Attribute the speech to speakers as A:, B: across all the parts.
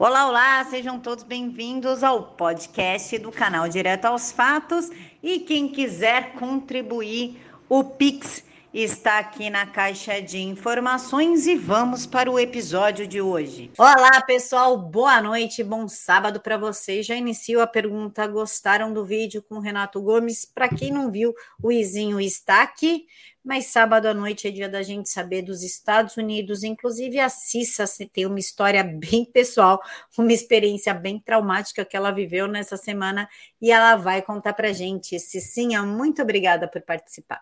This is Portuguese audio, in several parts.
A: Olá, olá, sejam todos bem-vindos ao podcast do canal Direto aos Fatos. E quem quiser contribuir, o Pix está aqui na caixa de informações e vamos para o episódio de hoje. Olá, pessoal, boa noite, bom sábado para vocês. Já inicio a pergunta: gostaram do vídeo com o Renato Gomes? Para quem não viu, o Izinho está aqui mas sábado à noite é dia da gente saber dos Estados Unidos. Inclusive, a Cissa tem uma história bem pessoal, uma experiência bem traumática que ela viveu nessa semana e ela vai contar para gente. Cicinha, muito obrigada por participar.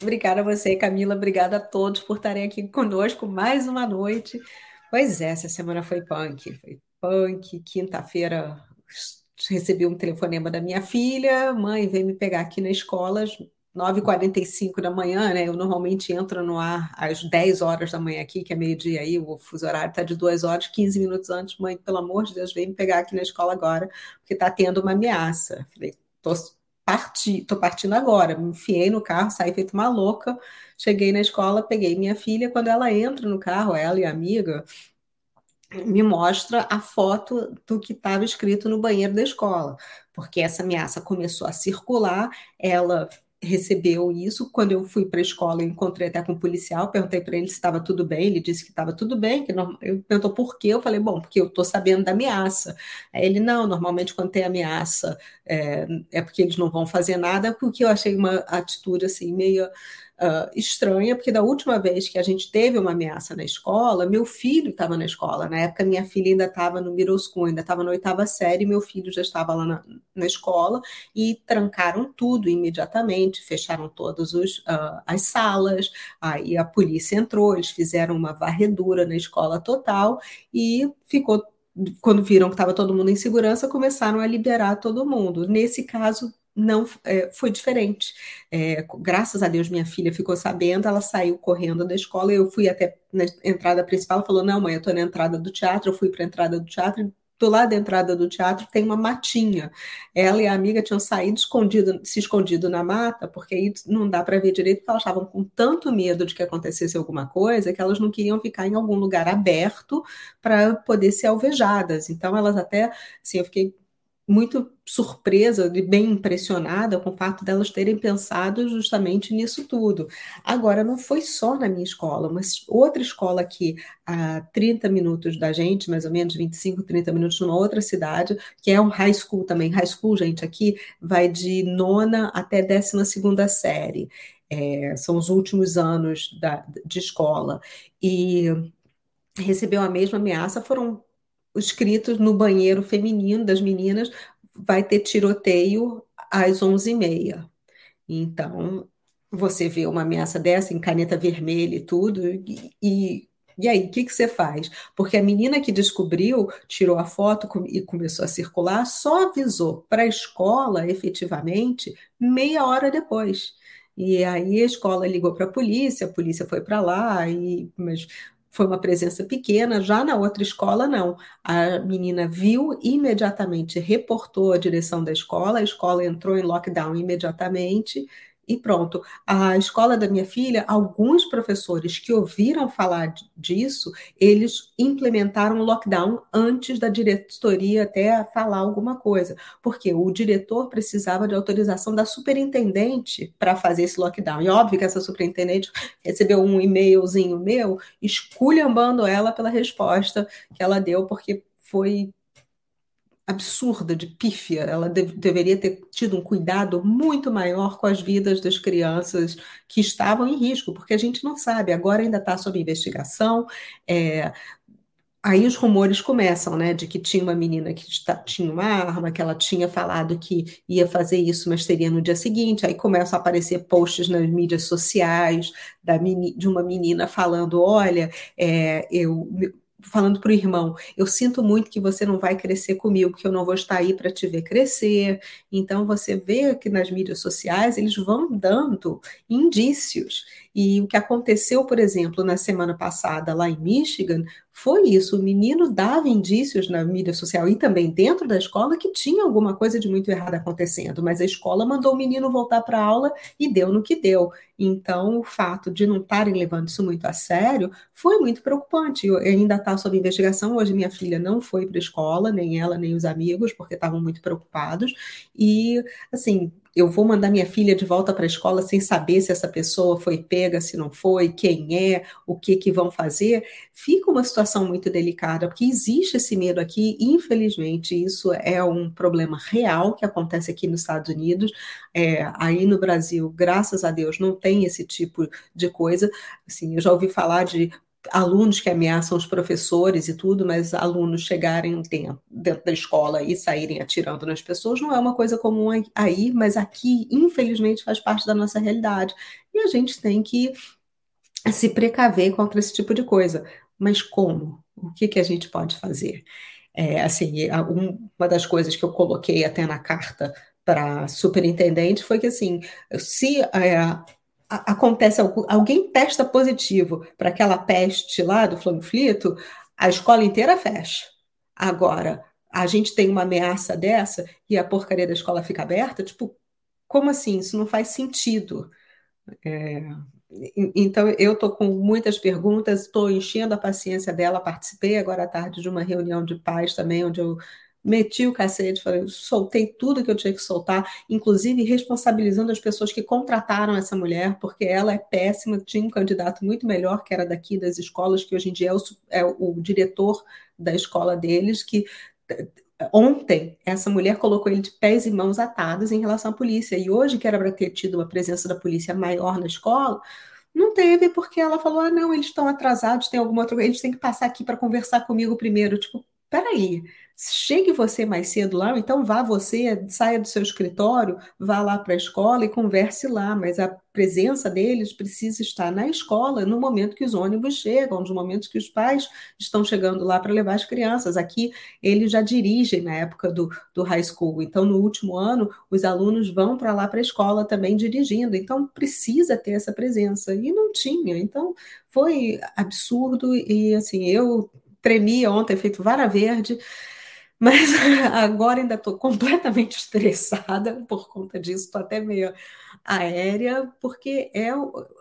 B: Obrigada a você, Camila. Obrigada a todos por estarem aqui conosco mais uma noite. Pois é, essa semana foi punk. Foi punk. Quinta-feira recebi um telefonema da minha filha. Mãe, vem me pegar aqui na escola 9h45 da manhã, né? Eu normalmente entro no ar às 10 horas da manhã aqui, que é meio-dia aí, o fuso horário está de 2 horas, 15 minutos antes. Mãe, pelo amor de Deus, vem me pegar aqui na escola agora, porque está tendo uma ameaça. Falei, tô, parti, tô partindo agora. Me enfiei no carro, saí feito uma louca. Cheguei na escola, peguei minha filha. Quando ela entra no carro, ela e a amiga, me mostra a foto do que estava escrito no banheiro da escola, porque essa ameaça começou a circular, ela recebeu isso. Quando eu fui para a escola, eu encontrei até com um policial, perguntei para ele se estava tudo bem, ele disse que estava tudo bem, que não, eu perguntou por quê, eu falei, bom, porque eu estou sabendo da ameaça. Aí ele, não, normalmente quando tem ameaça é, é porque eles não vão fazer nada, porque eu achei uma atitude assim meio uh, estranha, porque da última vez que a gente teve uma ameaça na escola, meu filho estava na escola. Na época, minha filha ainda estava no middle school, ainda estava na oitava série, meu filho já estava lá na, na, escola e trancaram tudo imediatamente, fecharam todas uh, as salas, aí a polícia entrou, eles fizeram uma varredura na escola total e ficou quando viram que estava todo mundo em segurança, começaram a liberar todo mundo. Nesse caso, não é, foi diferente. É, graças a Deus, minha filha ficou sabendo, ela saiu correndo da escola. Eu fui até na entrada principal, falou: Não, mãe, eu estou na entrada do teatro. Eu fui para a entrada do teatro. Do lado da entrada do teatro tem uma matinha. Ela e a amiga tinham saído escondido, se escondido na mata, porque aí não dá para ver direito, porque elas estavam com tanto medo de que acontecesse alguma coisa que elas não queriam ficar em algum lugar aberto para poder ser alvejadas. Então elas até, assim, eu fiquei muito surpresa e bem impressionada com o fato delas terem pensado justamente nisso tudo. Agora, não foi só na minha escola, mas outra escola aqui a 30 minutos da gente, mais ou menos 25, 30 minutos, numa outra cidade, que é um high school também. High school, gente, aqui vai de nona até décima segunda série. É, são os últimos anos da, de escola. E recebeu a mesma ameaça, foram escritos no banheiro feminino das meninas, vai ter tiroteio às 11h30. Então, você vê uma ameaça dessa em caneta vermelha e tudo, e, e, e aí, o que, que você faz? Porque a menina que descobriu, tirou a foto e começou a circular, só avisou para a escola, efetivamente, meia hora depois. E aí a escola ligou para a polícia, a polícia foi para lá, e, mas foi uma presença pequena, já na outra escola, não. A menina viu imediatamente, reportou a direção da escola, a escola entrou em lockdown imediatamente e pronto. A escola da minha filha, alguns professores que ouviram falar disso, eles implementaram o lockdown antes da diretoria até falar alguma coisa, porque o diretor precisava de autorização da superintendente para fazer esse lockdown. E óbvio que essa superintendente recebeu um e-mailzinho meu esculhambando ela pela resposta que ela deu, porque foi absurda, de pífia. Ela de deveria ter tido um cuidado muito maior com as vidas das crianças que estavam em risco, porque a gente não sabe, agora ainda está sob investigação. É, aí os rumores começam, né, de que tinha uma menina que tinha uma arma, que ela tinha falado que ia fazer isso, mas seria no dia seguinte. Aí começam a aparecer posts nas mídias sociais da, de uma menina falando: olha, é, eu falando para o irmão, eu sinto muito que você não vai crescer comigo, que eu não vou estar aí para te ver crescer. Então você vê que nas mídias sociais eles vão dando indícios. E o que aconteceu, por exemplo, na semana passada lá em Michigan foi isso. O menino dava indícios na mídia social e também dentro da escola que tinha alguma coisa de muito errado acontecendo, mas a escola mandou o menino voltar para a aula e deu no que deu. Então, o fato de não estarem levando isso muito a sério foi muito preocupante. Eu, ainda está sob investigação. Hoje, minha filha não foi para a escola, nem ela, nem os amigos, porque estavam muito preocupados. E, assim, eu vou mandar minha filha de volta para a escola sem saber se essa pessoa foi pega, se não foi, quem é, o que que vão fazer, fica uma situação muito delicada, porque existe esse medo aqui, infelizmente, isso é um problema real que acontece aqui nos Estados Unidos, é, aí no Brasil, graças a Deus, não tem esse tipo de coisa, assim, eu já ouvi falar de alunos que ameaçam os professores e tudo, mas alunos chegarem dentro, dentro da escola e saírem atirando nas pessoas não é uma coisa comum aí, mas aqui, infelizmente, faz parte da nossa realidade. E a gente tem que se precaver contra esse tipo de coisa. Mas como? O que, que a gente pode fazer? É, assim, uma das coisas que eu coloquei até na carta para superintendente foi que assim, se é, acontece alguém testa positivo para aquela peste lá do flanflito, a escola inteira fecha. Agora, a gente tem uma ameaça dessa e a porcaria da escola fica aberta, tipo, como assim? Isso não faz sentido. É, então, eu estou com muitas perguntas, estou enchendo a paciência dela. Participei agora à tarde de uma reunião de pais também, onde eu meti o cacete, falei, soltei tudo que eu tinha que soltar, inclusive responsabilizando as pessoas que contrataram essa mulher, porque ela é péssima, tinha um candidato muito melhor, que era daqui das escolas, que hoje em dia é o, é o diretor da escola deles, que ontem essa mulher colocou ele de pés e mãos atados em relação à polícia, e hoje, que era para ter tido uma presença da polícia maior na escola, não teve, porque ela falou: ah, não, eles estão atrasados, tem alguma outra. Eles têm que passar aqui para conversar comigo primeiro. Tipo, peraí, chegue você mais cedo lá, então vá você, saia do seu escritório, vá lá para a escola e converse lá, mas a presença deles precisa estar na escola no momento que os ônibus chegam, nos momentos que os pais estão chegando lá para levar as crianças. Aqui eles já dirigem na época do, do high school, então no último ano os alunos vão para lá para a escola também dirigindo, então precisa ter essa presença, e não tinha, então foi absurdo, e assim, eu tremia ontem, feito vara verde, mas agora ainda estou completamente estressada por conta disso, estou até meio aérea, porque é,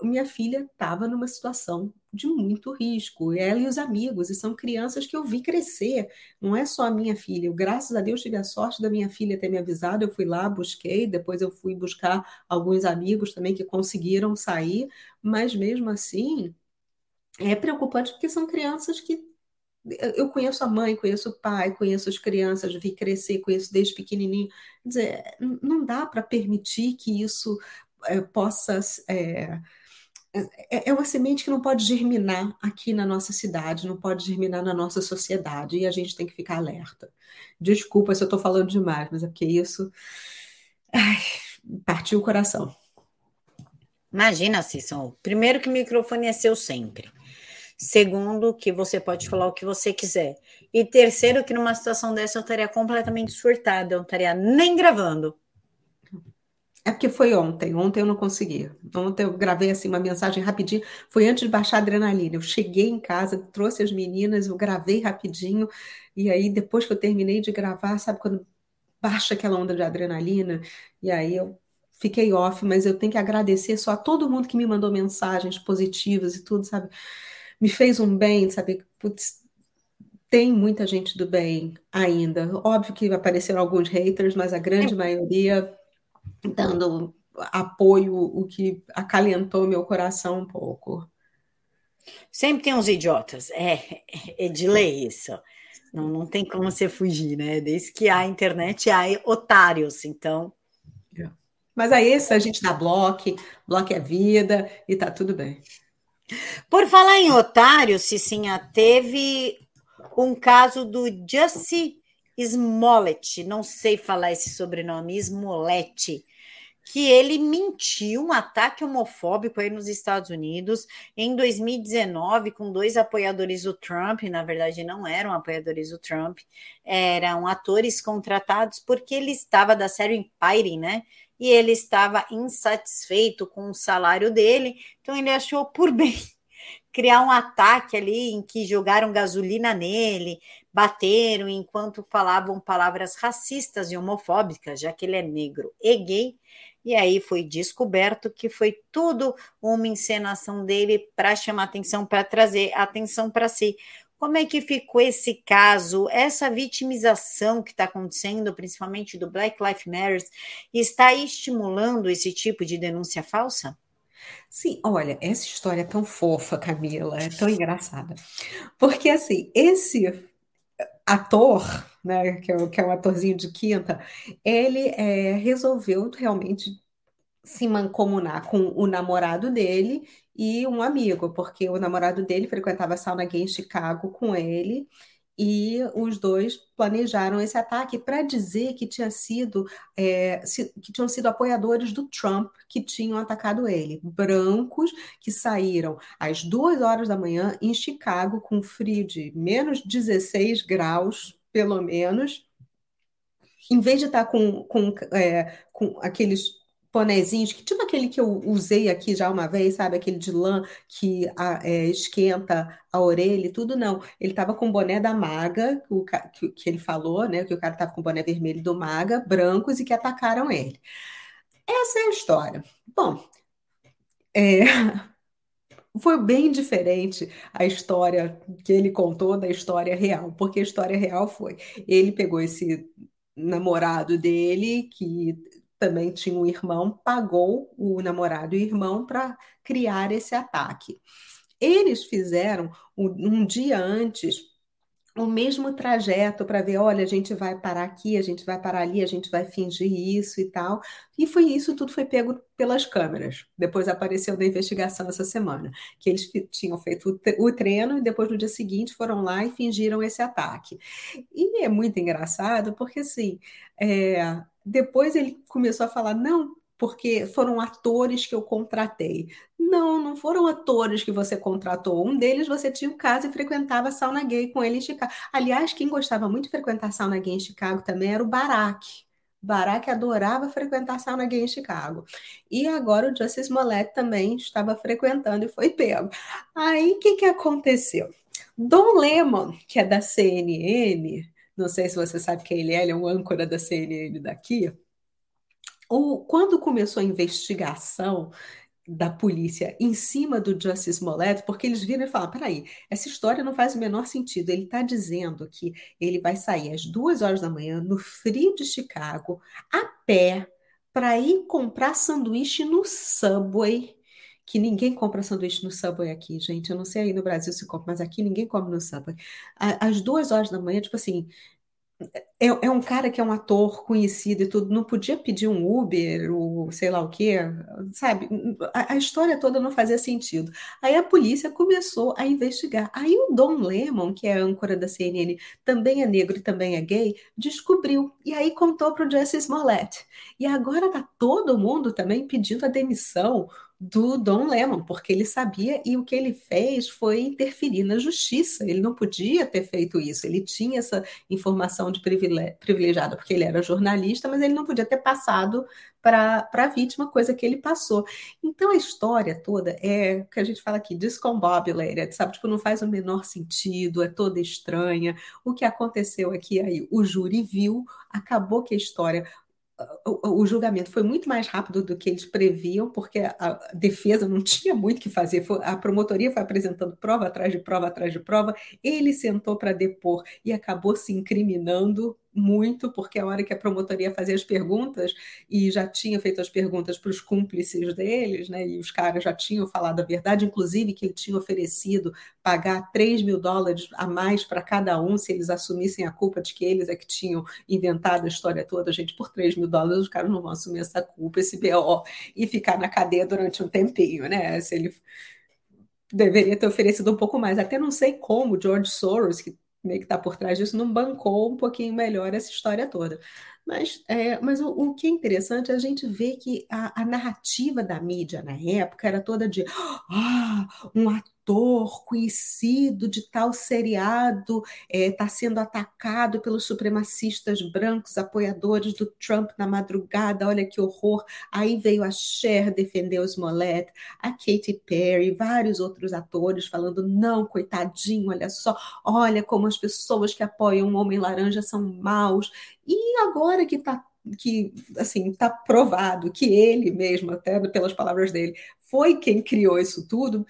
B: minha filha estava numa situação de muito risco, ela e os amigos, e são crianças que eu vi crescer, não é só a minha filha. Eu, graças a Deus, tive a sorte da minha filha ter me avisado, eu fui lá, busquei, depois eu fui buscar alguns amigos também que conseguiram sair, mas mesmo assim é preocupante porque são crianças que eu conheço a mãe, conheço o pai, conheço as crianças, vi crescer, conheço desde pequenininho. Quer dizer, não dá para permitir que isso é, possa. É, é, é uma semente que não pode germinar aqui na nossa cidade, não pode germinar na nossa sociedade, e a gente tem que ficar alerta. Desculpa se eu estou falando demais, mas é porque isso ai, partiu o coração.
A: Imagina, Cícero. Primeiro que o microfone é seu sempre. Segundo, que você pode falar o que você quiser. E terceiro, que numa situação dessa eu estaria completamente surtada, eu não estaria nem gravando.
B: É porque foi ontem, ontem eu não consegui. Ontem eu gravei assim uma mensagem rapidinho, foi antes de baixar a adrenalina. Eu cheguei em casa, trouxe as meninas, eu gravei rapidinho, e aí depois que eu terminei de gravar, sabe quando baixa aquela onda de adrenalina, e aí eu fiquei off, mas eu tenho que agradecer só a todo mundo que me mandou mensagens positivas e tudo, sabe? Me fez um bem, sabe? Putz, tem muita gente do bem ainda. Óbvio que apareceram alguns haters, mas a grande é. maioria dando apoio, o que acalentou meu coração um pouco.
A: Sempre tem uns idiotas, é, é de lei isso. Não, não tem como você fugir, né? Desde que há internet, há otários, então.
B: É. Mas aí, a gente dá bloco, bloco é vida e tá tudo bem.
A: Por falar em otário, Cicinha, teve um caso do Jussie Smollett, não sei falar esse sobrenome, Smollett, que ele mentiu um ataque homofóbico aí nos Estados Unidos em 2019 com dois apoiadores do Trump, na verdade não eram apoiadores do Trump, eram atores contratados porque ele estava da série Empire, né? E ele estava insatisfeito com o salário dele, então ele achou por bem criar um ataque ali em que jogaram gasolina nele, bateram enquanto falavam palavras racistas e homofóbicas, já que ele é negro e gay. E aí foi descoberto que foi tudo uma encenação dele para chamar atenção, para trazer atenção para si. Como é que ficou esse caso, essa vitimização que está acontecendo, principalmente do Black Lives Matter, está estimulando esse tipo de denúncia falsa?
B: Sim, olha, essa história é tão fofa, Camila, é tão engraçada. Porque, assim, esse ator, né, que é, que é um atorzinho de quinta, ele é, resolveu realmente se mancomunar com o namorado dele e um amigo, porque o namorado dele frequentava a sauna gay em Chicago com ele, e os dois planejaram esse ataque para dizer que tinha sido é, que tinham sido apoiadores do Trump que tinham atacado ele, brancos que saíram às duas horas da manhã em Chicago com frio de menos 16 graus, pelo menos, em vez de estar com, com, é, com aqueles bonezinhos, que tipo aquele que eu usei aqui já uma vez, sabe? Aquele de lã que a, é, esquenta a orelha e tudo, não. Ele estava com o boné da Maga, o, que, que ele falou, né? Que o cara estava com o boné vermelho do Maga, brancos, e que atacaram ele. Essa é a história. Bom, é, foi bem diferente a história que ele contou da história real, porque a história real foi: ele pegou esse namorado dele, que também tinha um irmão, pagou o namorado e o irmão para criar esse ataque. Eles fizeram um, dia antes o mesmo trajeto para ver, olha, a gente vai parar aqui, a gente vai parar ali, a gente vai fingir isso e tal. E foi isso, tudo foi pego pelas câmeras. Depois apareceu na investigação essa semana, que eles tinham feito o treino e depois no dia seguinte foram lá e fingiram esse ataque. E é muito engraçado porque assim, é, depois ele começou a falar: não, porque foram atores que eu contratei. Não, não foram atores que você contratou. Um deles você tinha um caso e frequentava sauna gay com ele em Chicago. Aliás, quem gostava muito de frequentar sauna gay em Chicago também era o Barack. Barack adorava frequentar sauna gay em Chicago. E agora o Justice Smollett também estava frequentando e foi pego. Aí o que, que aconteceu? Don Lemon, que é da CNN, não sei se você sabe quem ele é, ele é um âncora da CNN daqui. O, quando começou a investigação da polícia em cima do Justice Smollett, porque eles viram e falaram: peraí, essa história não faz o menor sentido. Ele está dizendo que ele vai sair às duas horas da manhã, no frio de Chicago, a pé, para ir comprar sanduíche no Subway que ninguém compra sanduíche no Subway aqui, gente. Eu não sei aí no Brasil se compra, mas aqui ninguém come no Subway. Às duas horas da manhã, tipo assim, é, é, um cara que é um ator conhecido e tudo, não podia pedir um Uber, ou sei lá o quê, sabe? A, a, história toda não fazia sentido. Aí a polícia começou a investigar. Aí o Don Lemon, que é a âncora da CNN, também é negro e também é gay, descobriu. E aí contou para o Justice Smollett. E agora tá todo mundo também pedindo a demissão do Don Lemon, porque ele sabia e o que ele fez foi interferir na justiça. Ele não podia ter feito isso. Ele tinha essa informação de privilegiada, porque ele era jornalista, mas ele não podia ter passado para a vítima, coisa que ele passou. Então a história toda é o que a gente fala aqui, discombobulated, sabe? Tipo, não faz o menor sentido, é toda estranha. O que aconteceu aqui aí? O júri viu, acabou que a história o, o, julgamento foi muito mais rápido do que eles previam, porque a defesa não tinha muito o que fazer. Foi, a promotoria foi apresentando prova atrás de prova atrás de prova. Ele sentou para depor e acabou se incriminando muito, porque a hora que a promotoria fazia as perguntas, e já tinha feito as perguntas para os cúmplices deles, né, e os caras já tinham falado a verdade, inclusive que ele tinha oferecido pagar 3 mil dólares a mais para cada um se eles assumissem a culpa de que eles é que tinham inventado a história toda. Gente, por 3 mil dólares os caras não vão assumir essa culpa, esse BO, e ficar na cadeia durante um tempinho, né? Se ele deveria ter oferecido um pouco mais. Até não sei como George Soros, que meio que está por trás disso, não bancou um pouquinho melhor essa história toda. Mas, é, mas o, o, que é interessante é a gente ver que a, a narrativa da mídia na época era toda de ah, um ator conhecido de tal seriado está é, sendo atacado pelos supremacistas brancos, apoiadores do Trump na madrugada, olha que horror. Aí veio a Cher defender o Smollett, a Katy Perry, vários outros atores falando, não, coitadinho, olha só, olha como as pessoas que apoiam o Homem Laranja são maus. E agora que está que assim está provado que ele mesmo, até pelas palavras dele, foi quem criou isso tudo,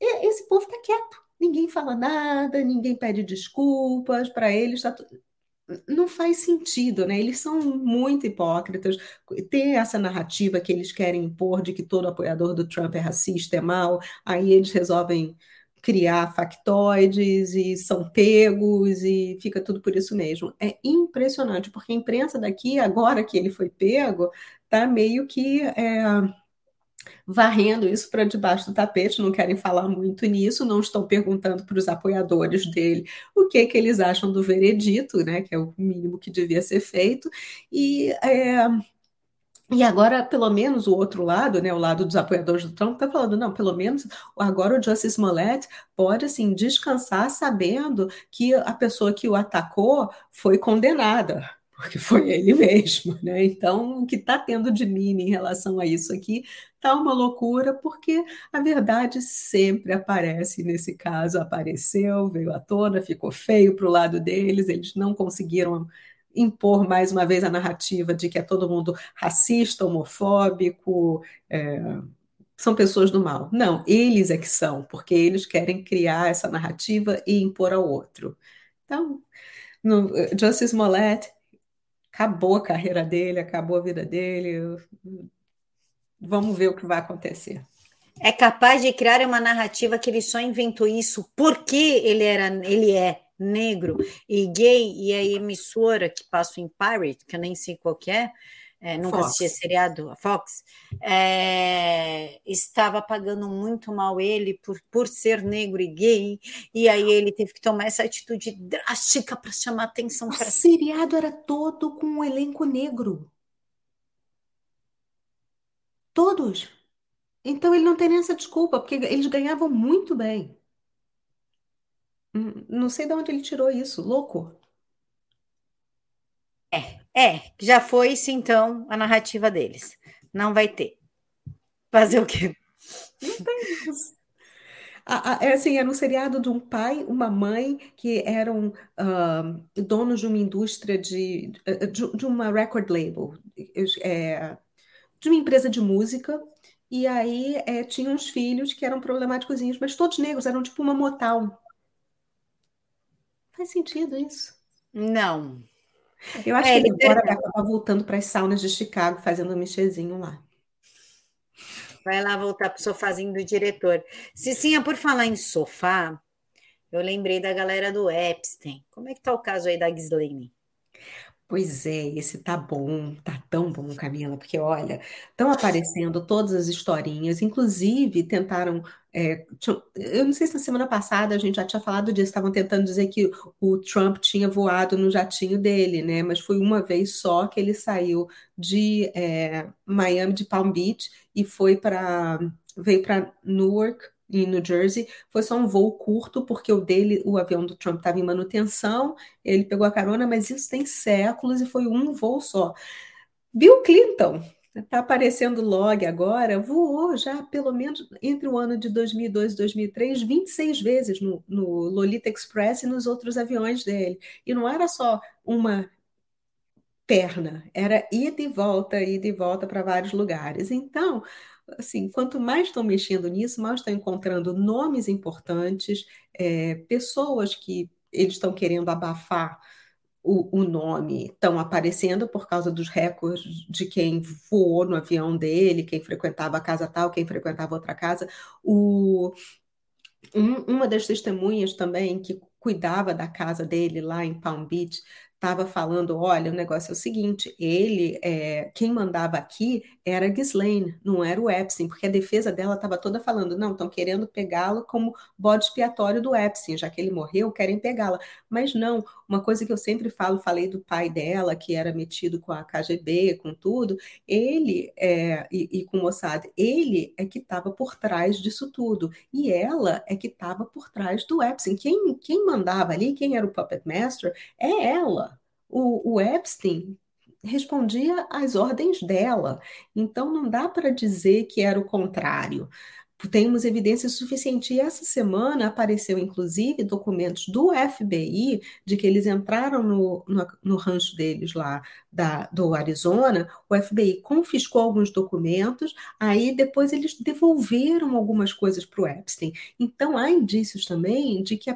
B: esse povo está quieto. Ninguém fala nada, ninguém pede desculpas, para eles está tudo não faz sentido, né? Eles são muito hipócritas. Tem essa narrativa que eles querem impor de que todo apoiador do Trump é racista, é mal, aí eles resolvem criar factoides e são pegos e fica tudo por isso mesmo. É impressionante, porque a imprensa daqui, agora que ele foi pego, tá meio que é, varrendo isso para debaixo do tapete, não querem falar muito nisso, não estão perguntando para os apoiadores dele o que, que eles acham do veredito, né, que é o mínimo que devia ser feito, e é, e agora, pelo menos, o outro lado, né, o lado dos apoiadores do Trump, está falando, não, pelo menos agora o Justice Smollett pode, assim, descansar sabendo que a pessoa que o atacou foi condenada, porque foi ele mesmo, né? Então, o que está tendo de mime em relação a isso aqui está uma loucura, porque a verdade sempre aparece. Nesse caso, apareceu, veio à tona, ficou feio para o lado deles, eles não conseguiram impor mais uma vez a narrativa de que é todo mundo racista, homofóbico, é, são pessoas do mal. Não, eles é que são, porque eles querem criar essa narrativa e impor ao outro. Então, no, Justice Smollett acabou a carreira dele, acabou a vida dele. Vamos ver o que vai acontecer.
A: É capaz de criar uma narrativa que ele só inventou isso porque ele era, ele é negro e gay, e a emissora que passa em Pirate, que eu nem sei qual que é, é nunca Fox. assisti seriado, a Fox, é, estava pagando muito mal ele por, por ser negro e gay, e aí ele teve que tomar essa atitude drástica para chamar atenção.
B: O seriado era todo com um elenco negro. Todos. Então ele não tem nem essa desculpa, porque eles ganhavam muito bem. Hum, não sei de onde ele tirou isso, louco.
A: É, é, já foi-se então a narrativa deles. Não vai ter. Fazer o quê?
B: Não tem isso. É assim, era um seriado de um pai, uma mãe que eram uh, donos de uma indústria de, de, de uma record label, é, de uma empresa de música, e aí é, tinha uns filhos que eram problemáticos, mas todos negros, eram tipo uma Motown. Faz sentido isso?
A: Não.
B: Eu acho é, que ele agora vai acabar voltando para as saunas de Chicago, fazendo um mexezinho lá.
A: Vai lá voltar para o sofazinho do diretor. Cicinha, por falar em sofá, eu lembrei da galera do Epstein. Como é que tá o caso aí da Ghislaine?
B: Pois é, esse tá bom, tá tão bom, Camila, porque olha, estão aparecendo todas as historinhas, inclusive tentaram. é, eu não sei se na semana passada a gente já tinha falado disso, estavam tentando dizer que o Trump tinha voado no jatinho dele, né? Mas foi uma vez só que ele saiu de é, Miami, de Palm Beach, e foi para veio para Newark em New Jersey, foi só um voo curto, porque o dele, o avião do Trump estava em manutenção, ele pegou a carona, mas isso tem séculos e foi um voo só. Bill Clinton, está aparecendo log agora, voou já pelo menos entre o ano de 2002 e 2003, 26 vezes no, no Lolita Express e nos outros aviões dele. E não era só uma perna, era ida e volta, ida e volta para vários lugares. Então, assim, quanto mais estão mexendo nisso, mais estão encontrando nomes importantes, é, pessoas que eles estão querendo abafar o, o, nome, estão aparecendo por causa dos recordes de quem voou no avião dele, quem frequentava a casa tal, quem frequentava outra casa. O, um, uma das testemunhas também que cuidava da casa dele lá em Palm Beach estava falando: olha, o negócio é o seguinte, ele, é, quem mandava aqui era Ghislaine, não era o Epstein, porque a defesa dela estava toda falando: não, estão querendo pegá-lo como bode expiatório do Epstein, já que ele morreu, querem pegá-la. Mas não, uma coisa que eu sempre falo, falei do pai dela, que era metido com a KGB, com tudo, ele é, e, e com o Mossad, ele é que estava por trás disso tudo, e ela é que estava por trás do Epstein. Quem, quem mandava ali, quem era o puppet master, é ela. O, o Epstein respondia às ordens dela. Então não dá para dizer que era o contrário temos evidência suficiente. E essa semana apareceu, inclusive, documentos do FBI de que eles entraram no, no, no rancho deles lá da, do Arizona. O FBI confiscou alguns documentos, aí depois eles devolveram algumas coisas para o Epstein. Então há indícios também de que,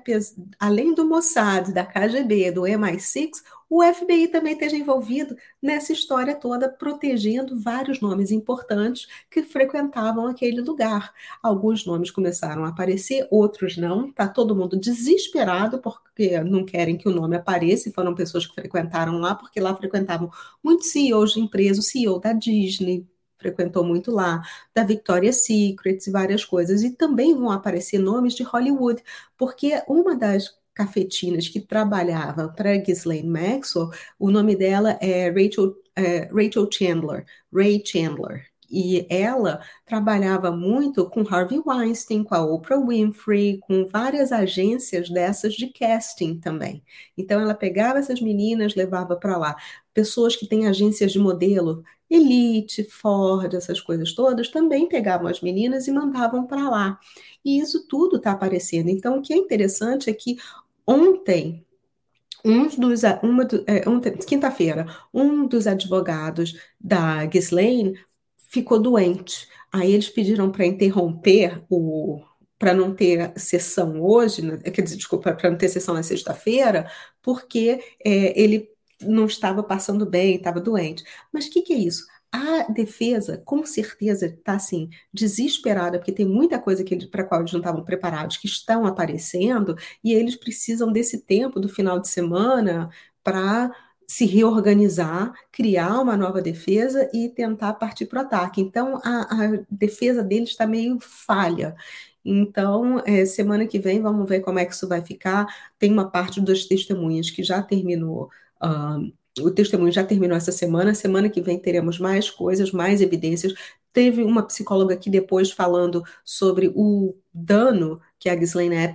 B: além do Mossad, da KGB, do MI6, o FBI também esteja envolvido nessa história toda, protegendo vários nomes importantes que frequentavam aquele lugar. Alguns nomes começaram a aparecer, outros não. Está todo mundo desesperado porque não querem que o nome apareça. Foram pessoas que frequentaram lá, porque lá frequentavam muitos CEOs de empresas, o CEO da Disney, frequentou muito lá, da Victoria's Secret várias coisas. E também vão aparecer nomes de Hollywood, porque uma das cafetinas que trabalhava para Ghislaine Maxwell, o nome dela é Rachel, é, Rachel Chandler, Ray Chandler. E ela trabalhava muito com Harvey Weinstein, com a Oprah Winfrey, com várias agências dessas de casting também. Então ela pegava essas meninas, levava para lá. Pessoas que têm agências de modelo, Elite, Ford, essas coisas todas, também pegavam as meninas e mandavam para lá. E isso tudo está aparecendo. Então, o que é interessante é que Ontem, um dos, uma, é, ontem, quinta-feira, um dos advogados da Ghislaine ficou doente. Aí eles pediram para interromper o para não ter sessão hoje, né, quer dizer, desculpa, para não ter sessão na sexta-feira, porque é, ele não estava passando bem, estava doente. Mas o que, que é isso? A defesa, com certeza, está assim, desesperada, porque tem muita coisa para a qual eles não estavam preparados, que estão aparecendo, e eles precisam desse tempo do final de semana para se reorganizar, criar uma nova defesa e tentar partir para o ataque. Então, a, a defesa deles está meio falha. Então, é, semana que vem, vamos ver como é que isso vai ficar. Tem uma parte das testemunhas que já terminou. O testemunho já terminou essa semana, semana que vem teremos mais coisas, mais evidências. Teve uma psicóloga aqui depois falando sobre o dano que a Ghislaine,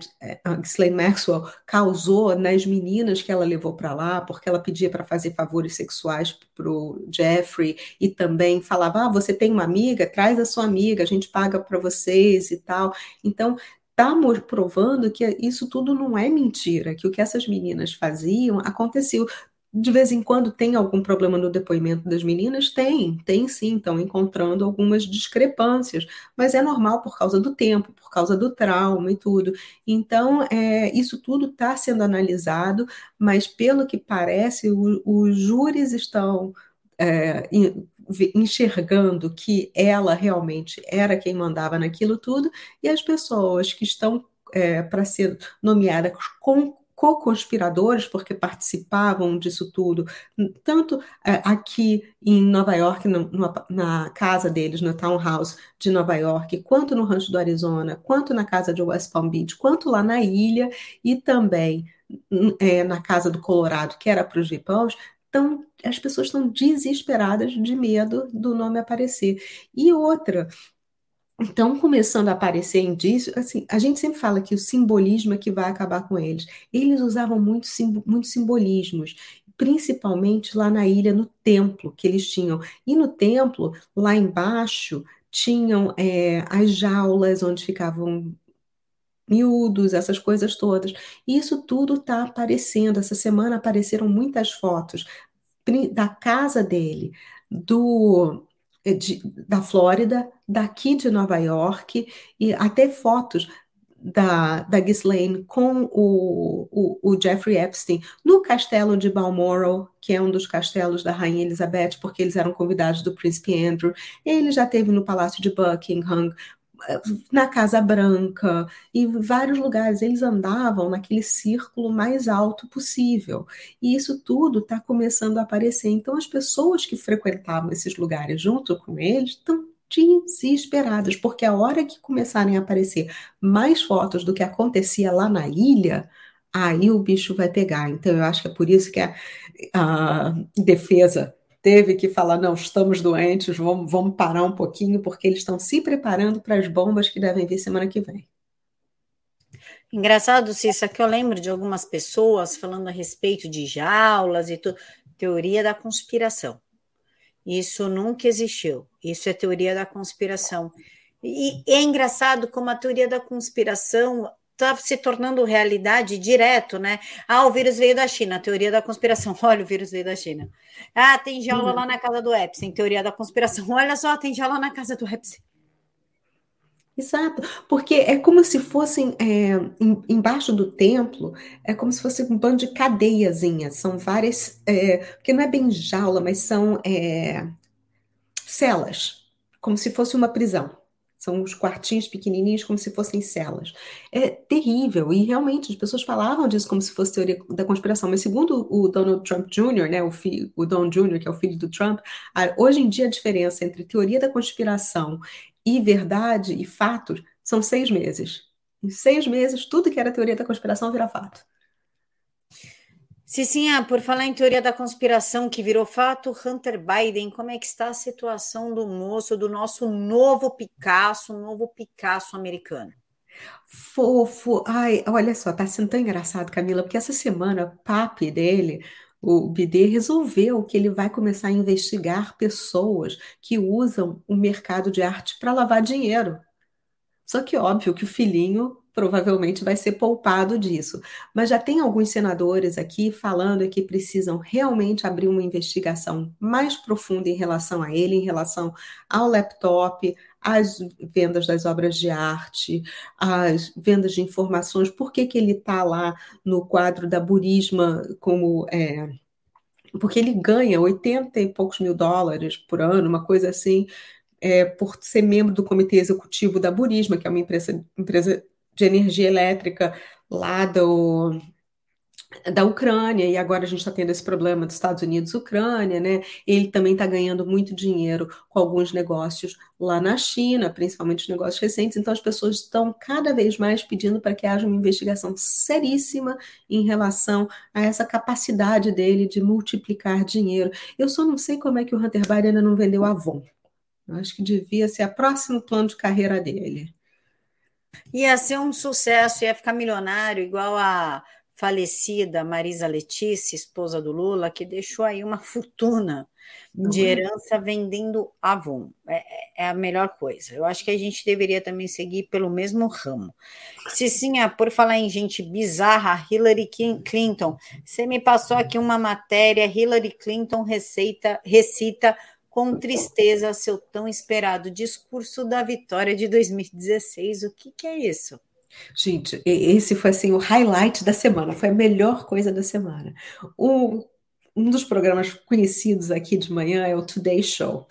B: Ghislaine Maxwell causou nas meninas que ela levou para lá, porque ela pedia para fazer favores sexuais para o Jeffrey e também falava: ah, você tem uma amiga, traz a sua amiga, a gente paga para vocês e tal. Então, está provando que isso tudo não é mentira, que o que essas meninas faziam aconteceu. De vez em quando tem algum problema no depoimento das meninas? Tem, tem sim, estão encontrando algumas discrepâncias, mas é normal por causa do tempo, por causa do trauma e tudo. Então, é, isso tudo está sendo analisado, mas pelo que parece, o, os júris estão é, enxergando que ela realmente era quem mandava naquilo tudo, e as pessoas que estão é, para ser nomeadas com co-conspiradores, porque participavam disso tudo, tanto é, aqui em Nova York, no, na casa deles, no townhouse de Nova York, quanto no rancho do Arizona, quanto na casa de West Palm Beach, quanto lá na ilha e também é, na casa do Colorado, que era para os vipãos, então as pessoas estão desesperadas de medo do nome aparecer. E outra, então, começando a aparecer indícios, assim, a gente sempre fala que o simbolismo é que vai acabar com eles. Eles usavam muito, muitos simbolismos, principalmente lá na ilha, no templo que eles tinham. E no templo, lá embaixo, tinham é, as jaulas onde ficavam miúdos, essas coisas todas. E isso tudo está aparecendo. Essa semana apareceram muitas fotos da casa dele, do de, da Flórida, daqui de Nova York, e até fotos da, da Ghislaine com o, o, o, Jeffrey Epstein no castelo de Balmoral, que é um dos castelos da Rainha Elizabeth, porque eles eram convidados do Príncipe Andrew. Ele já teve no Palácio de Buckingham, na Casa Branca e vários lugares. Eles andavam naquele círculo mais alto possível. E isso tudo está começando a aparecer. Então, as pessoas que frequentavam esses lugares junto com eles estão desesperadas, porque a hora que começarem a aparecer mais fotos do que acontecia lá na ilha, aí o bicho vai pegar. Então, eu acho que é por isso que a, a defesa teve que falar: não, estamos doentes, vamos, vamos parar um pouquinho, porque eles estão se preparando para as bombas que devem vir semana que vem.
A: Engraçado, Cissa, que eu lembro de algumas pessoas falando a respeito de jaulas e tudo. Teoria da conspiração. Isso nunca existiu. Isso é teoria da conspiração. E é engraçado como a teoria da conspiração está se tornando realidade direto, né? Ah, o vírus veio da China, teoria da conspiração. Olha, o vírus veio da China. Ah, tem jaula uhum. lá na casa do Epstein, teoria da conspiração. Olha só, tem jaula na casa do Epstein.
B: Exato, porque é como se fossem é, em, embaixo do templo, é como se fosse um bando de cadeiazinhas, são várias, é, porque não é bem jaula, mas são é, celas, como se fosse uma prisão. São os quartinhos pequenininhos, como se fossem celas. É terrível. E realmente as pessoas falavam disso como se fosse teoria da conspiração. Mas segundo o Donald Trump Jr., né, o, filho, o Don Jr., que é o filho do Trump, hoje em dia a diferença entre teoria da conspiração e verdade e fatos são seis meses. Em seis meses, tudo que era teoria da conspiração vira fato.
A: Cicinha, por falar em teoria da conspiração que virou fato, Hunter Biden, como é que está a situação do moço, do nosso novo Picasso, novo Picasso americano?
B: Fofo. Ai, olha só, tá sendo tão engraçado, Camila, porque essa semana o papi dele, o BD, resolveu que ele vai começar a investigar pessoas que usam o mercado de arte para lavar dinheiro. Só que óbvio que o filhinho provavelmente vai ser poupado disso. Mas já tem alguns senadores aqui falando que precisam realmente abrir uma investigação mais profunda em relação a ele, em relação ao laptop, às vendas das obras de arte, às vendas de informações, por que, que ele está lá no quadro da Burisma como. É, porque ele ganha 80 e poucos mil dólares por ano, uma coisa assim, é, por ser membro do comitê executivo da Burisma, que é uma empresa, empresa de energia elétrica lá do, da Ucrânia, e agora a gente está tendo esse problema dos Estados Unidos Ucrânia, né? Ele também está ganhando muito dinheiro com alguns negócios lá na China, principalmente negócios recentes, então as pessoas estão cada vez mais pedindo para que haja uma investigação seríssima em relação a essa capacidade dele de multiplicar dinheiro. Eu só não sei como é que o Hunter Biden ainda não vendeu Avon. Eu acho que devia ser o próximo plano de carreira dele.
A: Ia ser um sucesso, ia ficar milionário, igual a falecida Marisa Letícia, esposa do Lula, que deixou aí uma fortuna de herança vendendo Avon. É, é, a melhor coisa. Eu acho que a gente deveria também seguir pelo mesmo ramo. Cicinha, por falar em gente bizarra, Hillary Clinton, você me passou aqui uma matéria, Hillary Clinton receita, recita com tristeza seu tão esperado discurso da vitória de 2016. O que, que é isso?
B: Gente, esse foi assim o highlight da semana, foi a melhor coisa da semana. O, um dos programas conhecidos aqui de manhã é o Today Show.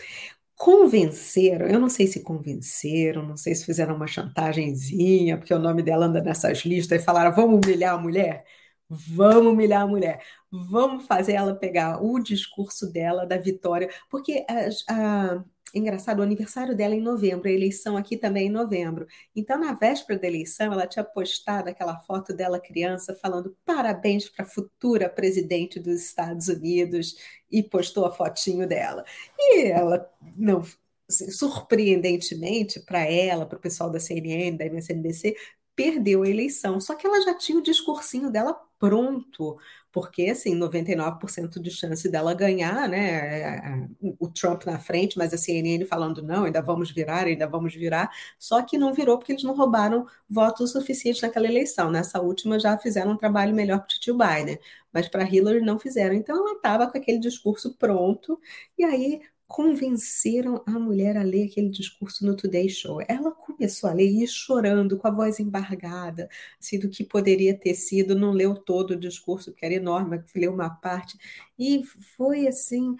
B: Convenceram, eu não sei se convenceram, não sei se fizeram uma chantagemzinha, porque o nome dela anda nessas listas e falaram: vamos humilhar a mulher? Vamos humilhar a mulher, vamos fazer ela pegar o discurso dela da vitória, porque a, a engraçado, o aniversário dela é em novembro, a eleição aqui também é em novembro. Então, na véspera da eleição, ela tinha postado aquela foto dela criança falando parabéns para a futura presidente dos Estados Unidos e postou a fotinho dela. E ela não assim, surpreendentemente para ela, para o pessoal da CNN, da MSNBC, perdeu a eleição. Só que ela já tinha o discursinho dela pronto, porque assim, 99% de chance dela ganhar, né? O Trump na frente, mas a CNN falando não, ainda vamos virar, ainda vamos virar. Só que não virou porque eles não roubaram votos suficientes naquela eleição. Nessa última já fizeram um trabalho melhor para o tio Biden, mas para Hillary não fizeram. Então ela estava com aquele discurso pronto, e aí convenceram a mulher a ler aquele discurso no Today Show. Ela começou a ler e chorando, com a voz embargada, assim, do que poderia ter sido, não leu todo o discurso, que era enorme, leu uma parte, e foi assim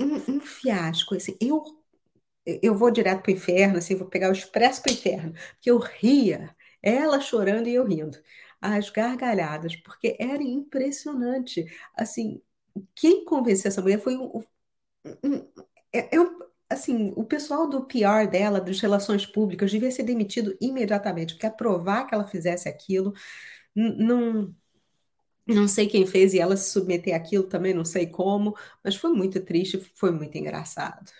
B: um, um fiasco. Assim, eu eu vou direto para o inferno, assim, vou pegar o expresso para o inferno, porque eu ria, ela chorando e eu rindo, as gargalhadas, porque era impressionante. Assim, quem convenceu essa mulher foi um, um, é, é assim, o pessoal do PR dela, das relações públicas, devia ser demitido imediatamente, porque aprovar que ela fizesse aquilo, não, não sei quem fez e ela se submeter àquilo também, não sei como, mas foi muito triste, foi muito engraçado.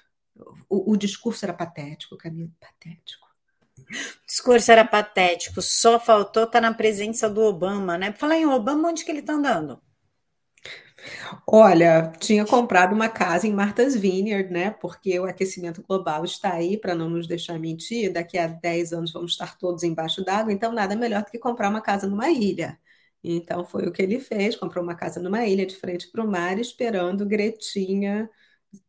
B: O, o discurso era patético, Camilo, patético.
A: O discurso era patético, só faltou estar tá na presença do Obama, né? Falar em Obama, onde que ele está andando?
B: Olha, tinha comprado uma casa em Martha's Vineyard, né? Porque o aquecimento global está aí, para não nos deixar mentir. Daqui a 10 anos vamos estar todos embaixo d'água, então nada melhor do que comprar uma casa numa ilha. Então foi o que ele fez: comprou uma casa numa ilha de frente para o mar, esperando Gretinha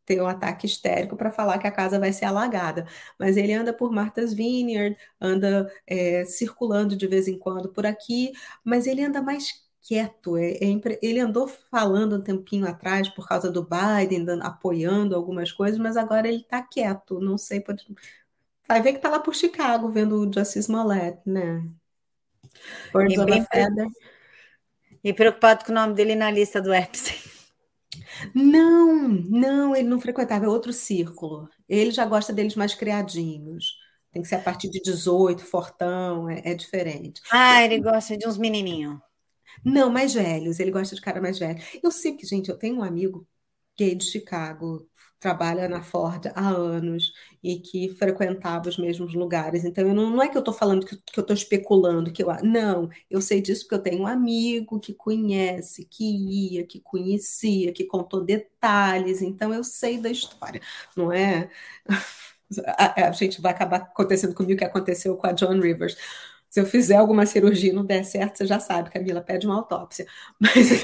B: ter um ataque histérico para falar que a casa vai ser alagada. Mas ele anda por Martha's Vineyard, anda é, circulando de vez em quando por aqui, mas ele anda mais quieto. É, é, ele andou falando um tempinho atrás por causa do Biden, apoiando algumas coisas, mas agora ele está quieto. Não sei, pode... vai ver que está lá por Chicago vendo o Justice Smollett, né?
A: E, bem... e preocupado com o nome dele na lista do Epstein.
B: Não, não, ele não frequentava, é outro círculo. Ele já gosta deles mais criadinhos. Tem que ser a partir de 18, fortão, é, é diferente.
A: Ah, ele gosta de uns menininhos.
B: Não, mais velhos, ele gosta de cara mais velho. Eu sei que, gente, eu tenho um amigo gay de Chicago, trabalha na Ford há anos e que frequentava os mesmos lugares. Então, não, não, é que eu estou falando que, que eu estou especulando que eu. Não, eu sei disso porque eu tenho um amigo que conhece, que ia, que conhecia, que contou detalhes. Então, eu sei da história, não é? A, a gente vai acabar acontecendo comigo o que aconteceu com a John Rivers se eu fizer alguma cirurgia e não der certo, você já sabe, Camila, pede uma autópsia. Mas,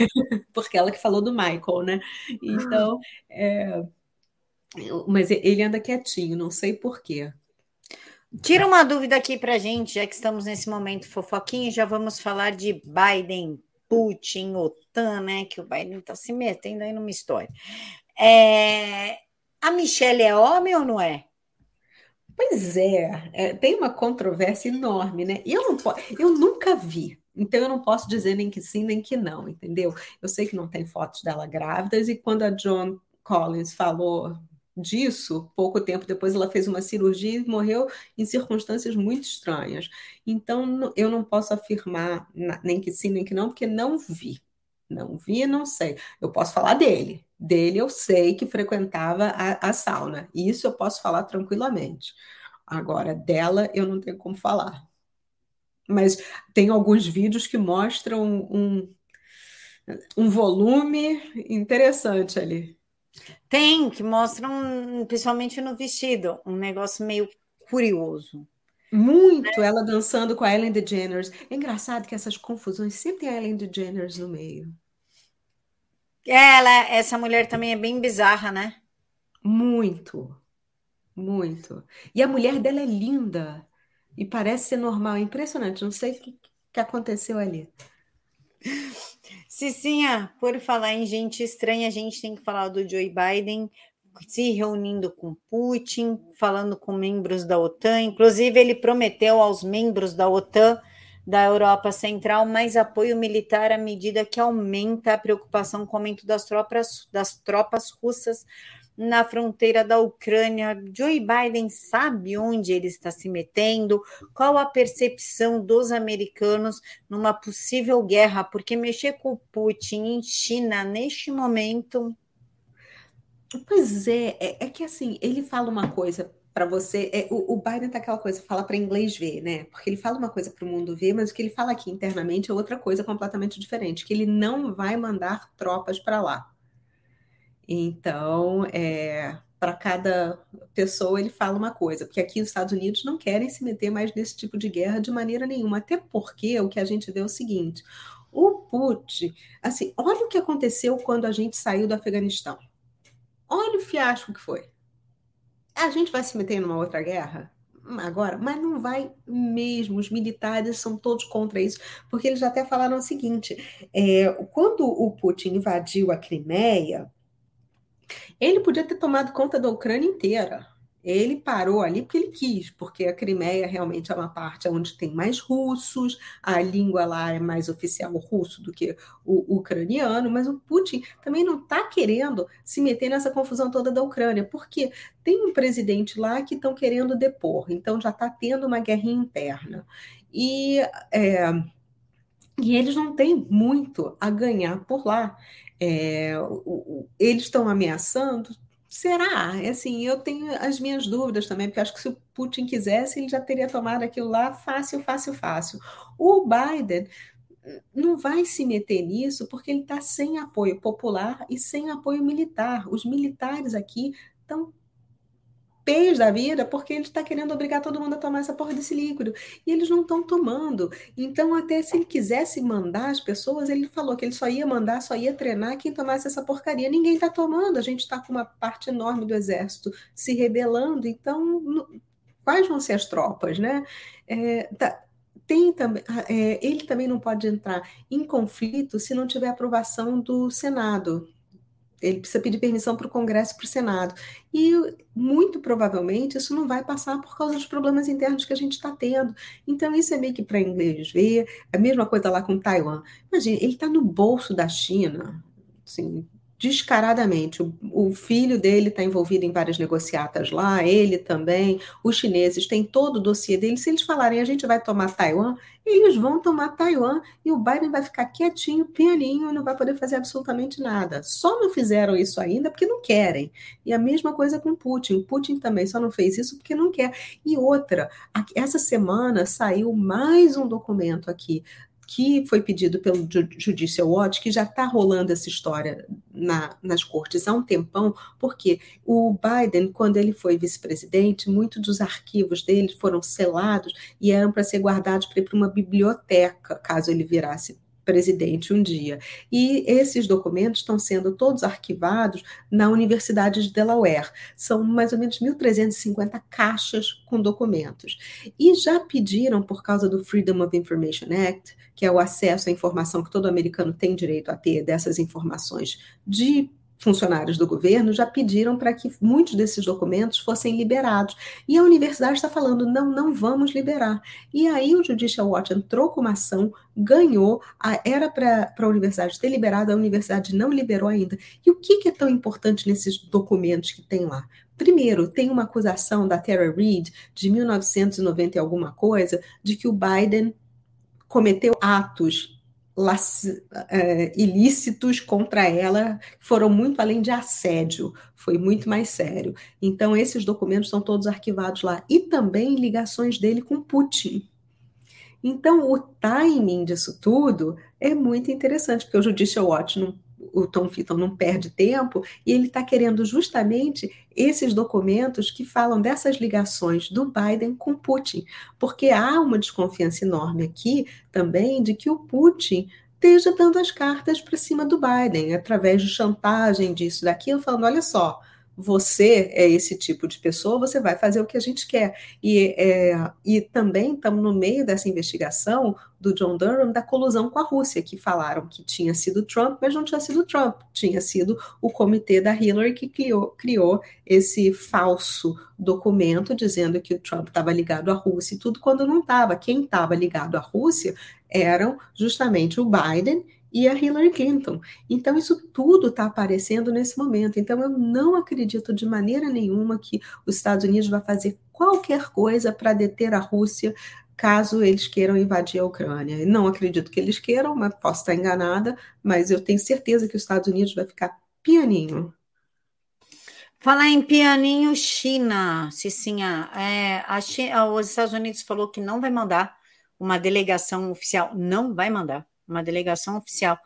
B: porque ela que falou do Michael, né? Então, é, mas ele anda quietinho, não sei por quê.
A: Tira uma dúvida aqui para gente, já que estamos nesse momento fofoquinho, já vamos falar de Biden, Putin, OTAN, né? Que o Biden está se metendo aí numa história. É, a Michelle é homem ou não é?
B: Pois é, é, tem uma controvérsia enorme, né? Eu, não eu nunca vi, então eu não posso dizer nem que sim, nem que não, entendeu? Eu sei que não tem fotos dela grávidas, e quando a John Collins falou disso, pouco tempo depois ela fez uma cirurgia e morreu em circunstâncias muito estranhas. Então eu não posso afirmar nem que sim, nem que não, porque não vi. Não vi, não sei. Eu posso falar dele. Dele eu sei que frequentava a, a sauna. Isso eu posso falar tranquilamente. Agora, dela eu não tenho como falar. Mas tem alguns vídeos que mostram um, um volume interessante ali.
A: Tem, que mostram, principalmente no vestido, um negócio meio curioso.
B: Muito, ela dançando com a Ellen DeGeneres. É engraçado que essas confusões sempre tem a Ellen DeGeneres no meio.
A: Ela, essa mulher também é bem bizarra, né?
B: Muito, muito. E a mulher dela é linda e parece ser normal, é impressionante. Não sei o que, que aconteceu ali.
A: Cicinha, por falar em gente estranha, a gente tem que falar do Joe Biden se reunindo com Putin, falando com membros da OTAN. Inclusive, ele prometeu aos membros da OTAN da Europa Central mais apoio militar à medida que aumenta a preocupação com o aumento das tropas, das tropas russas na fronteira da Ucrânia. Joe Biden sabe onde ele está se metendo? Qual a percepção dos americanos numa possível guerra? Porque mexer com Putin em China neste momento
B: Pois é, é, é que assim, ele fala uma coisa para você, é, o, o Biden tá aquela coisa, fala para inglês ver, né? Porque ele fala uma coisa para o mundo ver, mas o que ele fala aqui internamente é outra coisa completamente diferente, que ele não vai mandar tropas para lá. Então, é, para cada pessoa ele fala uma coisa, porque aqui os Estados Unidos não querem se meter mais nesse tipo de guerra de maneira nenhuma, até porque o que a gente vê é o seguinte: o Putin, assim, olha o que aconteceu quando a gente saiu do Afeganistão. Olha o fiasco que foi. A gente vai se meter numa outra guerra? Agora, mas não vai mesmo. Os militares são todos contra isso, porque eles até falaram o seguinte: é, quando o Putin invadiu a Crimeia, ele podia ter tomado conta da Ucrânia inteira. Ele parou ali porque ele quis, porque a Crimeia realmente é uma parte onde tem mais russos, a língua lá é mais oficial russo do que o ucraniano, mas o Putin também não está querendo se meter nessa confusão toda da Ucrânia, porque tem um presidente lá que estão querendo depor, então já está tendo uma guerrinha interna. E, é, e eles não têm muito a ganhar por lá. É, eles estão ameaçando Será? É assim, eu tenho as minhas dúvidas também, porque acho que se o Putin quisesse, ele já teria tomado aquilo lá fácil, fácil, fácil. O Biden não vai se meter nisso porque ele está sem apoio popular e sem apoio militar. Os militares aqui estão pés da vida porque ele está querendo obrigar todo mundo a tomar essa porra desse líquido. E eles não estão tomando. Então, até se ele quisesse mandar as pessoas, ele falou que ele só ia mandar, só ia treinar quem tomasse essa porcaria. Ninguém está tomando. A gente está com uma parte enorme do exército se rebelando. Então, quais vão ser as tropas, né? É, tá, tem também, é, ele também não pode entrar em conflito se não tiver aprovação do Senado ele precisa pedir permissão para o Congresso e para o Senado. E muito provavelmente isso não vai passar por causa dos problemas internos que a gente está tendo. Então, isso é meio que para inglês ver. A mesma coisa lá com Taiwan. Imagina, ele está no bolso da China. Assim, descaradamente. O, o filho dele está envolvido em várias negociatas lá, ele também. Os chineses têm todo o dossiê dele. Se eles falarem a gente vai tomar Taiwan, eles vão tomar Taiwan e o Biden vai ficar quietinho, pianinho e não vai poder fazer absolutamente nada. Só não fizeram isso ainda porque não querem. E a mesma coisa com Putin. Putin também só não fez isso porque não quer. E outra, essa semana saiu mais um documento aqui que foi pedido pelo Judicial Watch, que já está rolando essa história na, nas cortes há um tempão, porque o Biden, quando ele foi vice-presidente, muitos dos arquivos dele foram selados e eram para ser guardados para ir para uma biblioteca, caso ele virasse presidente um dia. E esses documentos estão sendo todos arquivados na Universidade de Delaware. São mais ou menos 1.350 caixas com documentos. E já pediram, por causa do Freedom of Information Act, que é o acesso à informação que todo americano tem direito a ter dessas informações de funcionários do governo já pediram para que muitos desses documentos fossem liberados. E a universidade está falando: não, não vamos liberar. E aí o Judicial Watch entrou com uma ação, ganhou, a, era para a universidade ter liberado, a universidade não liberou ainda. E o que, que é tão importante nesses documentos que tem lá? Primeiro, tem uma acusação da Tara Reid, de 1990 e alguma coisa, de que o Biden cometeu atos ilícitos contra ela foram muito além de assédio, foi muito mais sério. Então, esses documentos estão todos arquivados lá. E também ligações dele com Putin. Então, o timing disso tudo é muito interessante, porque o Judicial Watch não o Tom Fitton não perde tempo, e ele está querendo justamente esses documentos que falam dessas ligações do Biden com Putin, porque há uma desconfiança enorme aqui também de que o Putin esteja dando as cartas para cima do Biden, através de chantagem, disso, daquilo, falando: olha só, você é esse tipo de pessoa, você vai fazer o que a gente quer. E, é, e também estamos no meio dessa investigação do John Durham da colusão com a Rússia, que falaram que tinha sido Trump, mas não tinha sido Trump, tinha sido o comitê da Hillary que criou, criou esse falso documento dizendo que o Trump estava ligado à Rússia e tudo, quando não estava. Quem estava ligado à Rússia eram justamente o Biden e a Hillary Clinton. Então, isso tudo está aparecendo nesse momento. Então, eu não acredito de maneira nenhuma que os Estados Unidos vai fazer qualquer coisa para deter a Rússia caso eles queiram invadir a Ucrânia. Não acredito que eles queiram, mas posso estar enganada, mas eu tenho certeza que os Estados Unidos vai ficar pianinho.
A: Falar em pianinho, China, Cicinha, é, a China, os Estados Unidos falou que não vai mandar uma delegação oficial, não vai mandar uma delegação oficial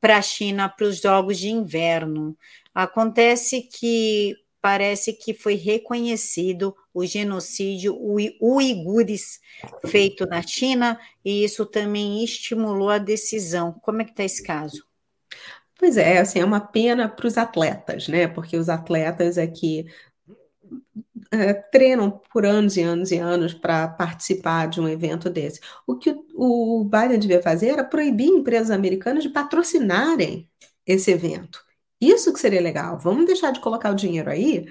A: para a China para os Jogos de Inverno. Acontece que parece que foi reconhecido o genocídio uigures feito na China e isso também estimulou a decisão. Como é que está esse caso?
B: Pois é, assim, é uma pena para os atletas, né? Porque os atletas é que é, treinam por anos e anos e anos para participar de um evento desse. O que o, Biden devia fazer era proibir empresas americanas de patrocinarem esse evento. Isso que seria legal. Vamos deixar de colocar o dinheiro aí.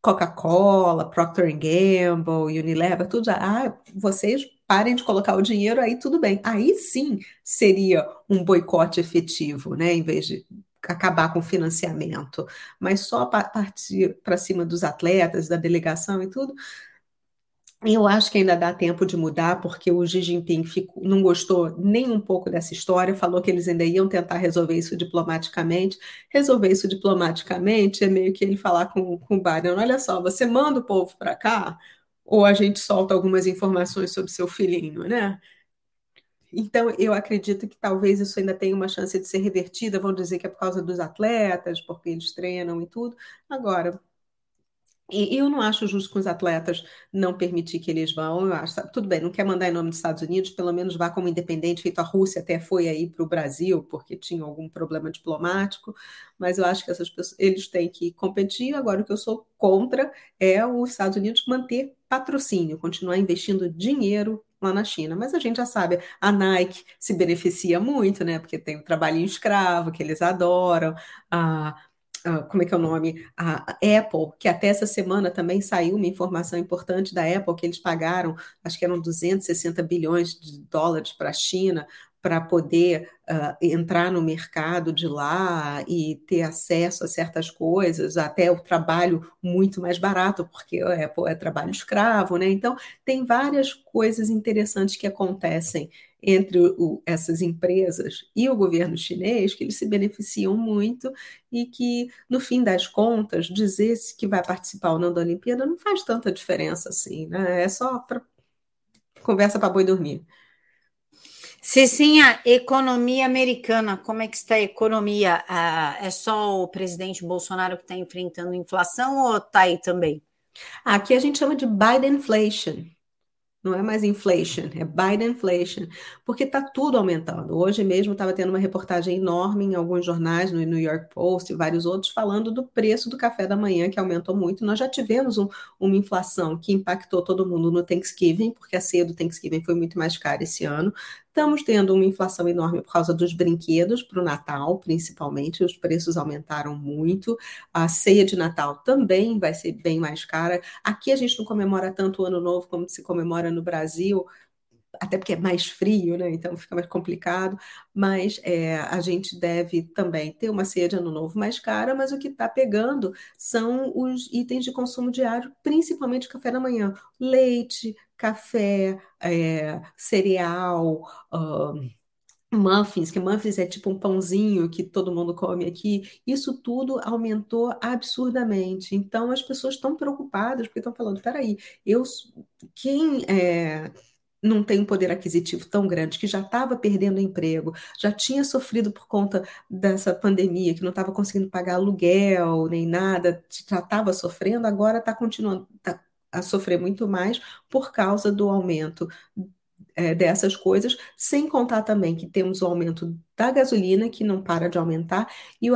B: Coca-Cola, Procter Gamble, Unilever, tudo. Ah, vocês parem de colocar o dinheiro aí, tudo bem. Aí sim seria um boicote efetivo, né? Em vez de acabar com o financiamento, mas só partir para cima dos atletas, da delegação e tudo, eu acho que ainda dá tempo de mudar, porque o Xi Jinping ficou, não gostou nem um pouco dessa história, falou que eles ainda iam tentar resolver isso diplomaticamente. Resolver isso diplomaticamente é meio que ele falar com, com o Biden: olha só, você manda o povo para cá, ou a gente solta algumas informações sobre seu filhinho, né? Então, eu acredito que talvez isso ainda tenha uma chance de ser revertida. Vão dizer que é por causa dos atletas, porque eles treinam e tudo. Agora, e eu não acho justo com os atletas não permitir que eles vão. Eu acho, tudo bem, não quer mandar em nome dos Estados Unidos, pelo menos vá como independente, feito a Rússia até foi aí para o Brasil, porque tinha algum problema diplomático, mas eu acho que essas pessoas, eles têm que competir. Agora, o que eu sou contra é os Estados Unidos manter patrocínio, continuar investindo dinheiro lá na China. Mas a gente já sabe, a Nike se beneficia muito, né? Porque tem o trabalhinho escravo que eles adoram, a Uh, como é que é o nome? A Apple, que até essa semana também saiu uma informação importante da Apple, que eles pagaram, acho que eram 260 bilhões de dólares para a China para poder uh, entrar no mercado de lá e ter acesso a certas coisas, até o trabalho muito mais barato, porque a Apple é trabalho escravo, né? Então, tem várias coisas interessantes que acontecem entre o, essas empresas e o governo chinês, que eles se beneficiam muito e que, no fim das contas, dizer se que vai participar ou não da Olimpíada não faz tanta diferença assim, né? É só para conversa para boi dormir.
A: Se sim, a economia americana, como é que está a economia? Ah, é só o presidente Bolsonaro que está enfrentando inflação ou está aí também?
B: Aqui a gente chama de Biden inflation. Não é mais inflation, é Biden inflation, porque está tudo aumentando. Hoje mesmo estava tendo uma reportagem enorme em alguns jornais, no New York Post e vários outros, falando do preço do café da manhã, que aumentou muito. Nós já tivemos um, uma inflação que impactou todo mundo no Thanksgiving, porque a ceia do Thanksgiving foi muito mais cara esse ano. Estamos tendo uma inflação enorme por causa dos brinquedos para o Natal, principalmente. Os preços aumentaram muito. A ceia de Natal também vai ser bem mais cara. Aqui a gente não comemora tanto o Ano Novo como se comemora no Brasil, até porque é mais frio, né? Então fica mais complicado. Mas é, a gente deve também ter uma ceia de ano novo mais cara, mas o que está pegando são os itens de consumo diário, principalmente café da manhã: leite, café, é, cereal, uh, muffins, que muffins é tipo um pãozinho que todo mundo come aqui, isso tudo aumentou absurdamente. Então as pessoas estão preocupadas porque estão falando, peraí, eu quem é, não tem um poder aquisitivo tão grande, que já estava perdendo emprego, já tinha sofrido por conta dessa pandemia, que não estava conseguindo pagar aluguel nem nada, já estava sofrendo, agora está continuando, tá a sofrer muito mais por causa do aumento é, dessas coisas, sem contar também que temos o aumento da gasolina, que não para de aumentar, e o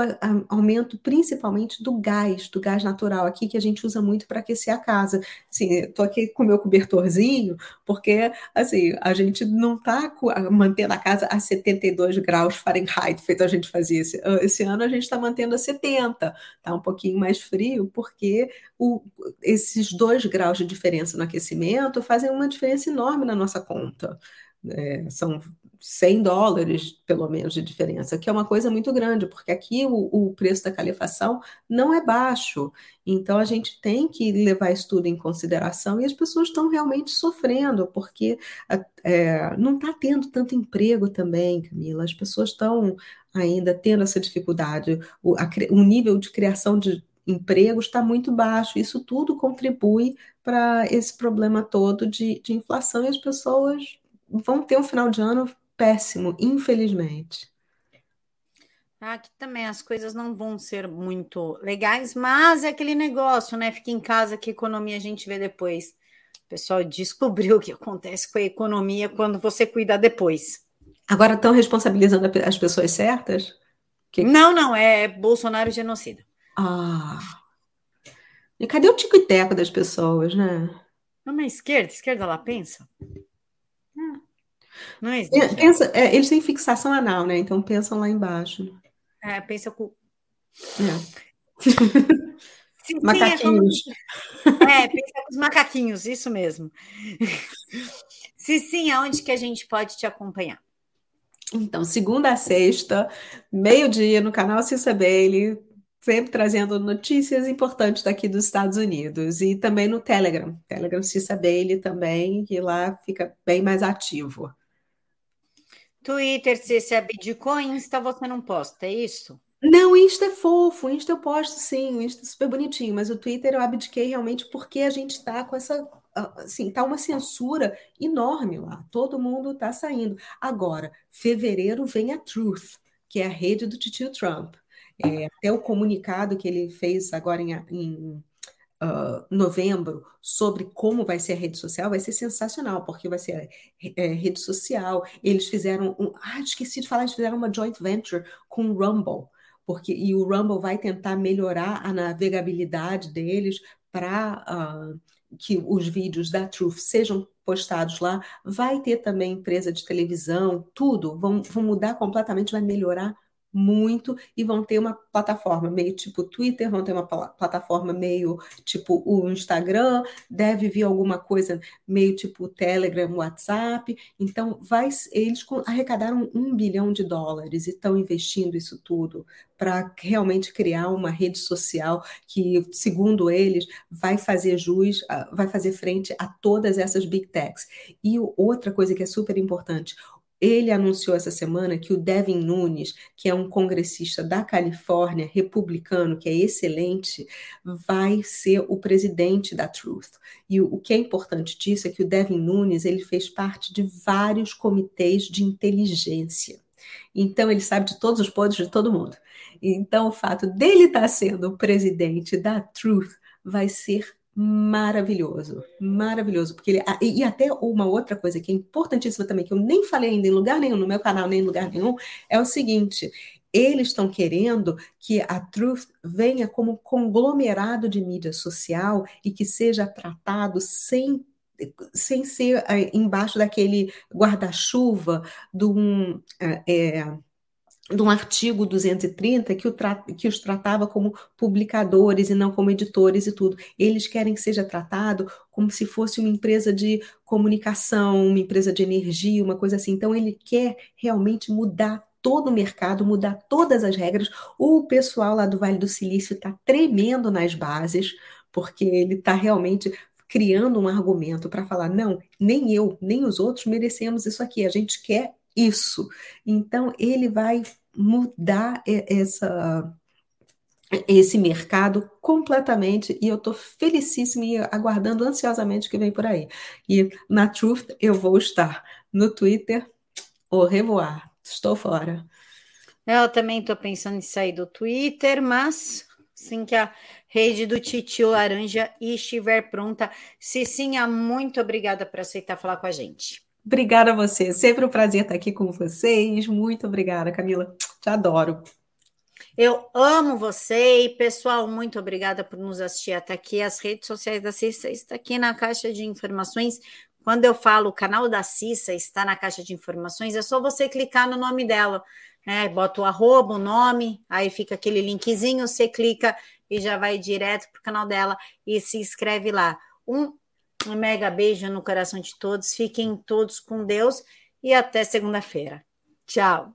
B: aumento principalmente do gás, do gás natural aqui, que a gente usa muito para aquecer a casa. Assim, estou aqui com o meu cobertorzinho, porque assim, a gente não está mantendo a casa a 72 graus Fahrenheit, feito a gente fazia esse, esse ano, a gente está mantendo a 70, está um pouquinho mais frio, porque o, esses dois graus de diferença no aquecimento fazem uma diferença enorme na nossa conta. É, são 100 dólares, pelo menos, de diferença, que é uma coisa muito grande, porque aqui o, o, preço da calefação não é baixo. Então, a gente tem que levar isso tudo em consideração e as pessoas estão realmente sofrendo, porque é, não está tendo tanto emprego também, Camila. As pessoas estão ainda tendo essa dificuldade. O, a, o nível de criação de empregos está muito baixo. Isso tudo contribui para esse problema todo de, de inflação e as pessoas vão ter um final de ano péssimo, infelizmente.
A: Aqui também as coisas não vão ser muito legais, mas é aquele negócio, né? Fica em casa que economia a gente vê depois. O pessoal descobriu o que acontece com a economia quando você cuida depois.
B: Agora estão responsabilizando as pessoas certas?
A: Que... Não, não, é Bolsonaro genocida.
B: Ah. E cadê o tico e teco das pessoas, né?
A: Não, mas esquerda, esquerda lá pensa.
B: Não existe. Pensa, é, eles têm fixação anal, né? Então pensam lá embaixo.
A: É, pensa com.
B: É. macaquinhos.
A: É, pensa com os macaquinhos, isso mesmo. Se sim, aonde que a gente pode te acompanhar?
B: Então, segunda a sexta, meio-dia, no canal Cissa Bailey, sempre trazendo notícias importantes daqui dos Estados Unidos. E também no Telegram, Telegram Cissa Bailey também, que lá fica bem mais ativo.
A: Twitter, se você abdicou, Insta você não posta, é isso?
B: Não, o Insta é fofo, o Insta eu posto sim, o Insta é super bonitinho, mas o Twitter eu abdiquei realmente porque a gente está com essa, assim, tá uma censura enorme lá, todo mundo está saindo. Agora, fevereiro vem a Truth, que é a rede do tio Trump. É, até o comunicado que ele fez agora em, em uh, novembro sobre como vai ser a rede social vai ser sensacional, porque vai ser é, rede social. Eles fizeram um. Ah, esqueci de falar, eles fizeram uma joint venture com o Rumble porque e o Rumble vai tentar melhorar a navegabilidade deles para uh, que os vídeos da Truth sejam postados lá. Vai ter também empresa de televisão, tudo vão, vão mudar completamente, vai melhorar muito e vão ter uma plataforma meio tipo Twitter, vão ter uma plataforma meio tipo o Instagram, deve vir alguma coisa meio tipo Telegram, WhatsApp. Então, vai, eles arrecadaram um bilhão de dólares e estão investindo isso tudo para realmente criar uma rede social que, segundo eles, vai fazer jus, vai fazer frente a todas essas big techs. E outra coisa que é super importante, ele anunciou essa semana que o Devin Nunes, que é um congressista da Califórnia, republicano, que é excelente, vai ser o presidente da Truth. E o que é importante disso é que o Devin Nunes ele fez parte de vários comitês de inteligência. Então, ele sabe de todos os podres de todo mundo. Então, o fato dele estar sendo o presidente da Truth vai ser maravilhoso, maravilhoso, porque ele, e até uma outra coisa que é importantíssima também, que eu nem falei ainda em lugar nenhum, no meu canal, nem em lugar nenhum, é o seguinte, eles estão querendo que a Truth venha como conglomerado de mídia social e que seja tratado sem sem ser é, embaixo daquele guarda-chuva de um é, de um artigo 230 que, o que, os tratava como publicadores e não como editores e tudo. Eles querem que seja tratado como se fosse uma empresa de comunicação, uma empresa de energia, uma coisa assim. Então, ele quer realmente mudar todo o mercado, mudar todas as regras. O pessoal lá do Vale do Silício está tremendo nas bases, porque ele está realmente criando um argumento para falar: não, nem eu, nem os outros merecemos isso aqui, a gente quer isso. Então, ele vai mudar essa, esse mercado completamente e eu estou felicíssima e aguardando ansiosamente o que vem por aí. E na Truth eu vou estar no Twitter, au revoir, estou fora.
A: Eu também estou pensando em sair do Twitter, mas assim que a rede do Titio Laranja estiver pronta. Cicinha, muito obrigada por aceitar falar com a gente.
B: Obrigada a você. Sempre um prazer estar aqui com vocês. Muito obrigada, Camila. Te adoro.
A: Eu amo você e, pessoal, muito obrigada por nos assistir até aqui. As redes sociais da Cissa está aqui na caixa de informações. Quando eu falo o canal da Cissa está na caixa de informações, é só você clicar no nome dela. Né? Bota o arroba, o nome, aí fica aquele linkzinho, você clica e já vai direto para o canal dela e se inscreve lá. Um um mega beijo no coração de todos. Fiquem todos com Deus e até segunda-feira. Tchau.